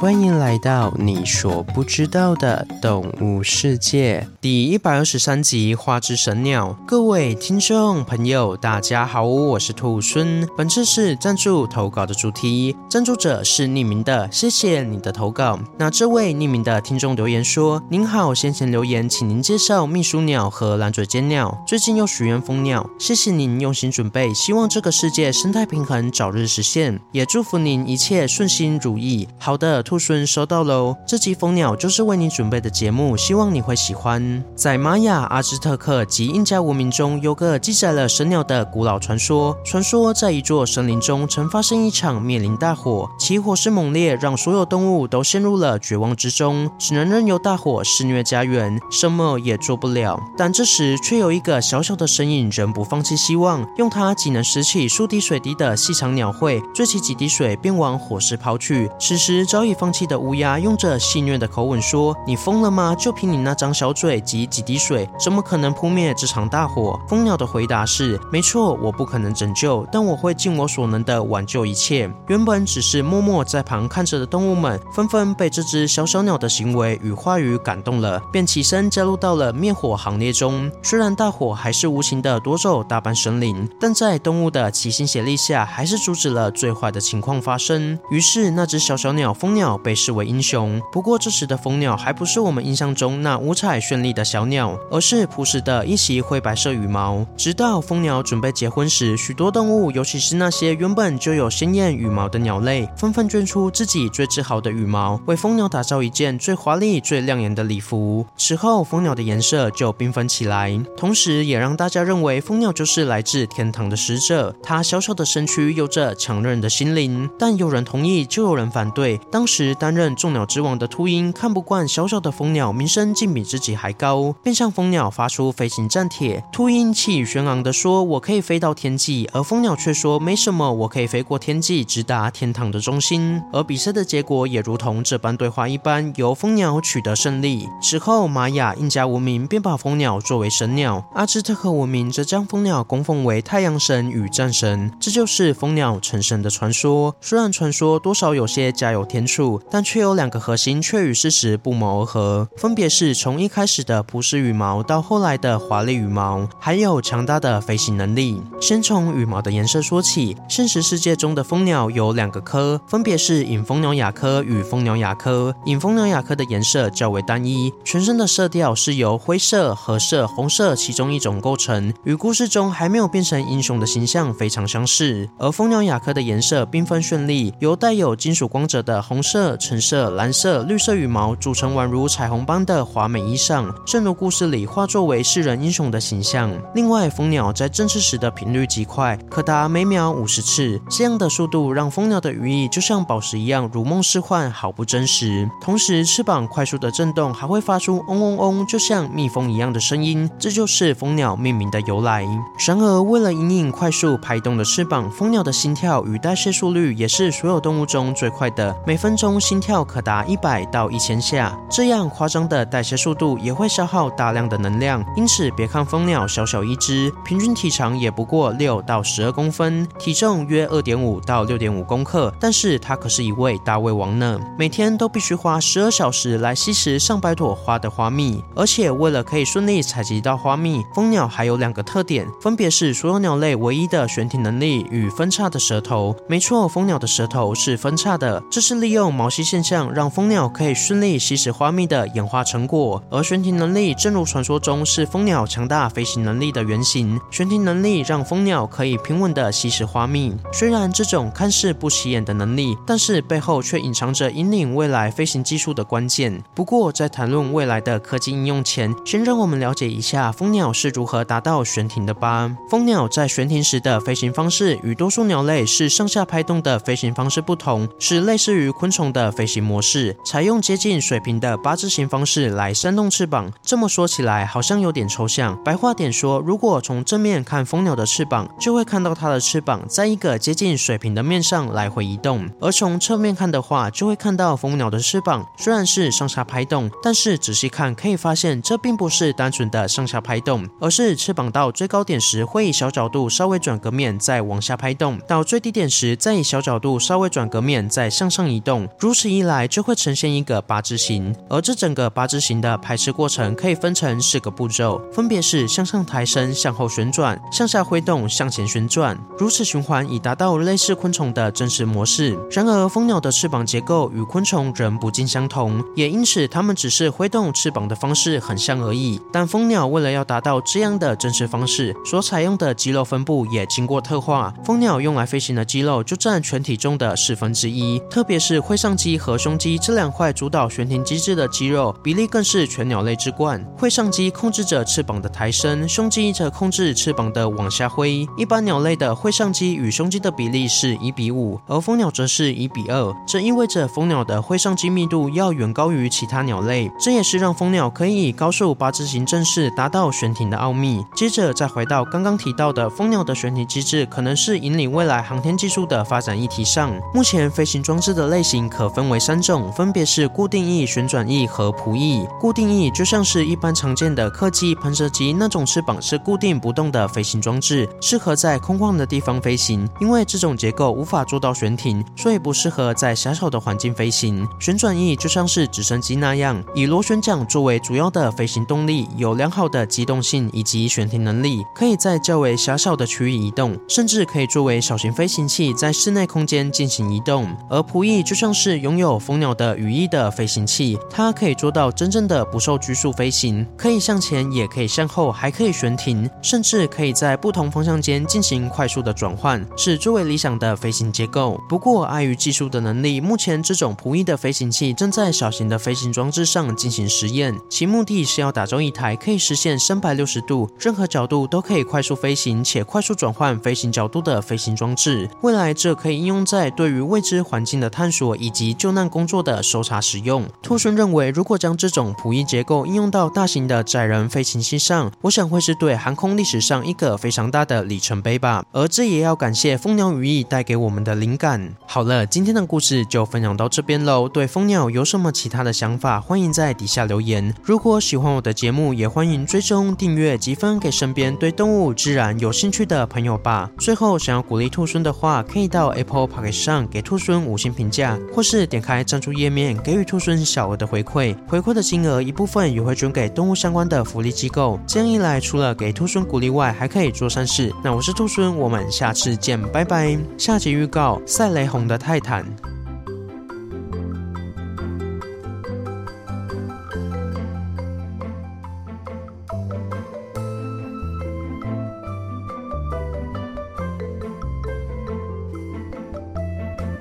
欢迎来到你所不知道的动物世界第一百二十三集《花之神鸟》。各位听众朋友，大家好，我是兔孙。本次是赞助投稿的主题，赞助者是匿名的，谢谢你的投稿。那这位匿名的听众留言说：“您好，先前留言，请您介绍秘书鸟和蓝嘴尖鸟。最近又许愿蜂鸟，谢谢您用心准备，希望这个世界生态平衡早日实现，也祝福您一切顺心如意。”好的。兔孙收到喽，这集蜂鸟就是为你准备的节目，希望你会喜欢。在玛雅、阿兹特克及印加文明中，有个记载了神鸟的古老传说。传说在一座森林中曾发生一场灭林大火，其火势猛烈，让所有动物都陷入了绝望之中，只能任由大火肆虐家园，什么也做不了。但这时却有一个小小的身影，仍不放弃希望，用它仅能拾起数滴水滴的细长鸟喙，攥起几滴水便往火势抛去。此时早已。放弃的乌鸦用着戏谑的口吻说：“你疯了吗？就凭你那张小嘴及几滴水，怎么可能扑灭这场大火？”蜂鸟的回答是：“没错，我不可能拯救，但我会尽我所能的挽救一切。”原本只是默默在旁看着的动物们，纷纷被这只小小鸟的行为与话语感动了，便起身加入到了灭火行列中。虽然大火还是无情的夺走大半森林，但在动物的齐心协力下，还是阻止了最坏的情况发生。于是，那只小小鸟蜂鸟。被视为英雄。不过这时的蜂鸟还不是我们印象中那五彩绚丽的小鸟，而是朴实的一袭灰白色羽毛。直到蜂鸟准备结婚时，许多动物，尤其是那些原本就有鲜艳羽毛的鸟类，纷纷捐出自己最自豪的羽毛，为蜂鸟打造一件最华丽、最亮眼的礼服。此后，蜂鸟的颜色就缤纷起来，同时也让大家认为蜂鸟就是来自天堂的使者。它小小的身躯有着强韧的心灵，但有人同意，就有人反对。当时。时担任众鸟之王的秃鹰看不惯小小的蜂鸟名声竟比自己还高，便向蜂鸟发出飞行战帖。秃鹰气宇轩昂地说：“我可以飞到天际。”而蜂鸟却说：“没什么，我可以飞过天际，直达天堂的中心。”而比赛的结果也如同这般对话一般，由蜂鸟取得胜利。此后，玛雅、印加文明便把蜂鸟作为神鸟，阿兹特克文明则将蜂鸟供奉为太阳神与战神。这就是蜂鸟成神的传说。虽然传说多少有些加油添但却有两个核心，却与事实不谋而合，分别是从一开始的朴实羽毛到后来的华丽羽毛，还有强大的飞行能力。先从羽毛的颜色说起，现实世界中的蜂鸟有两个科，分别是隐蜂鸟亚科与蜂鸟亚科。隐蜂鸟亚科的颜色较为单一，全身的色调是由灰色、褐色、红色其中一种构成，与故事中还没有变成英雄的形象非常相似。而蜂鸟亚科的颜色缤纷绚丽，由带有金属光泽的红色。橙色、蓝色、绿色羽毛组成宛如彩虹般的华美衣裳，正如故事里化作为世人英雄的形象。另外，蜂鸟在振翅时的频率极快，可达每秒五十次，这样的速度让蜂鸟的羽翼就像宝石一样如梦似幻，毫不真实。同时，翅膀快速的震动还会发出嗡嗡嗡，就像蜜蜂一样的声音，这就是蜂鸟命名的由来。然而，为了因应快速拍动的翅膀，蜂鸟的心跳与代谢速率也是所有动物中最快的，每分钟。心跳可达一百到一千下，这样夸张的代谢速度也会消耗大量的能量。因此，别看蜂鸟小小一只，平均体长也不过六到十二公分，体重约二点五到六点五公克，但是它可是一位大胃王呢。每天都必须花十二小时来吸食上百朵花的花蜜，而且为了可以顺利采集到花蜜，蜂鸟还有两个特点，分别是所有鸟类唯一的悬停能力与分叉的舌头。没错，蜂鸟的舌头是分叉的，这是利用毛。毛细现象让蜂鸟可以顺利吸食花蜜的演化成果，而悬停能力正如传说中是蜂鸟强大飞行能力的原型。悬停能力让蜂鸟可以平稳的吸食花蜜。虽然这种看似不起眼的能力，但是背后却隐藏着引领未来飞行技术的关键。不过，在谈论未来的科技应用前，先让我们了解一下蜂鸟是如何达到悬停的吧。蜂鸟在悬停时的飞行方式与多数鸟类是上下拍动的飞行方式不同，是类似于昆虫的。的飞行模式采用接近水平的八字形方式来扇动翅膀。这么说起来好像有点抽象。白话点说，如果从正面看蜂鸟的翅膀，就会看到它的翅膀在一个接近水平的面上来回移动；而从侧面看的话，就会看到蜂鸟的翅膀虽然是上下拍动，但是仔细看可以发现，这并不是单纯的上下拍动，而是翅膀到最高点时会以小角度稍微转个面再往下拍动，到最低点时再以小角度稍微转个面再向上移动。如此一来就会呈现一个八字形。而这整个八字形的排斥过程可以分成四个步骤，分别是向上抬升、向后旋转、向下挥动、向前旋转，如此循环以达到类似昆虫的真实模式。然而，蜂鸟的翅膀结构与昆虫仍不尽相同，也因此它们只是挥动翅膀的方式很像而已。但蜂鸟为了要达到这样的真实方式，所采用的肌肉分布也经过特化。蜂鸟用来飞行的肌肉就占全体中的四分之一，特别是喙上肌和胸肌这两块主导悬停机制的肌肉比例更是全鸟类之冠。会上肌控制着翅膀的抬升，胸肌则控制翅膀的往下挥。一般鸟类的会上肌与胸肌的比例是一比五，而蜂鸟则是一比二。这意味着蜂鸟的会上肌密度要远高于其他鸟类，这也是让蜂鸟可以以高速八字形阵势达到悬停的奥秘。接着再回到刚刚提到的蜂鸟的悬停机制，可能是引领未来航天技术的发展议题上。目前飞行装置的类型可分为三种，分别是固定翼、旋转翼和扑翼。固定翼就像是一般常见的客机、喷射机那种翅膀是固定不动的飞行装置，适合在空旷的地方飞行。因为这种结构无法做到悬停，所以不适合在狭小的环境飞行。旋转翼就像是直升机那样，以螺旋桨作为主要的飞行动力，有良好的机动性以及悬停能力，可以在较为狭小的区域移动，甚至可以作为小型飞行器在室内空间进行移动。而扑翼就像是是拥有蜂鸟的羽翼的飞行器，它可以做到真正的不受拘束飞行，可以向前，也可以向后，还可以悬停，甚至可以在不同方向间进行快速的转换，是最为理想的飞行结构。不过，碍于技术的能力，目前这种扑翼的飞行器正在小型的飞行装置上进行实验，其目的是要打造一台可以实现三百六十度任何角度都可以快速飞行且快速转换飞行角度的飞行装置。未来，这可以应用在对于未知环境的探索以及救难工作的搜查使用。兔猻认为，如果将这种扑翼结构应用到大型的载人飞行器上，我想会是对航空历史上一个非常大的里程碑吧。而这也要感谢蜂鸟羽翼带给我们的灵感。好了，今天的故事就分享到这边喽。对蜂鸟有什么其他的想法，欢迎在底下留言。如果喜欢我的节目，也欢迎追踪、订阅积分给身边对动物自然有兴趣的朋友吧。最后，想要鼓励兔猻的话，可以到 Apple Podcast 上给兔猻五星评价，或是点开赞助页面给予兔孙小额的回馈。回馈的金额一部分也会捐给动物相关的福利机构。这样一来，除了给兔孙鼓励外，还可以做善事。那我是兔孙，我们下次见，拜拜。下集预告：赛雷红的泰坦。